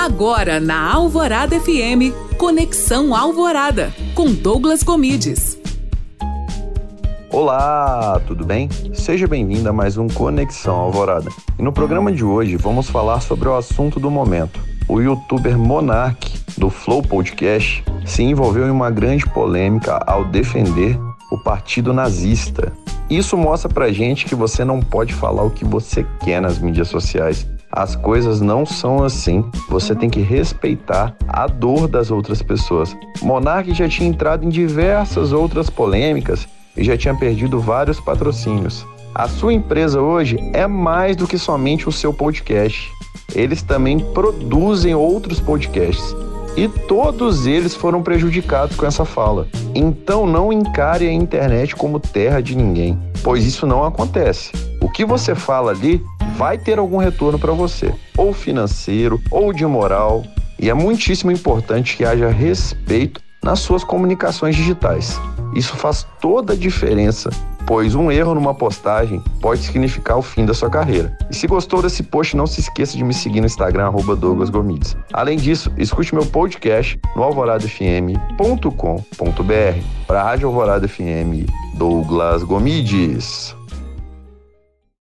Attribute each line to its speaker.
Speaker 1: Agora na Alvorada FM, Conexão Alvorada, com Douglas Comides.
Speaker 2: Olá, tudo bem? Seja bem-vindo a mais um Conexão Alvorada. E no programa de hoje vamos falar sobre o assunto do momento. O youtuber Monark, do Flow Podcast, se envolveu em uma grande polêmica ao defender o partido nazista. Isso mostra pra gente que você não pode falar o que você quer nas mídias sociais. As coisas não são assim. Você tem que respeitar a dor das outras pessoas. Monark já tinha entrado em diversas outras polêmicas e já tinha perdido vários patrocínios. A sua empresa hoje é mais do que somente o seu podcast. Eles também produzem outros podcasts e todos eles foram prejudicados com essa fala. Então não encare a internet como terra de ninguém, pois isso não acontece. O que você fala ali vai ter algum retorno para você, ou financeiro, ou de moral, e é muitíssimo importante que haja respeito nas suas comunicações digitais. Isso faz toda a diferença, pois um erro numa postagem pode significar o fim da sua carreira. E se gostou desse post, não se esqueça de me seguir no Instagram, Douglas Gomides. Além disso, escute meu podcast no alvoradafm.com.br para a Rádio Alvorada FM Douglas Gomides.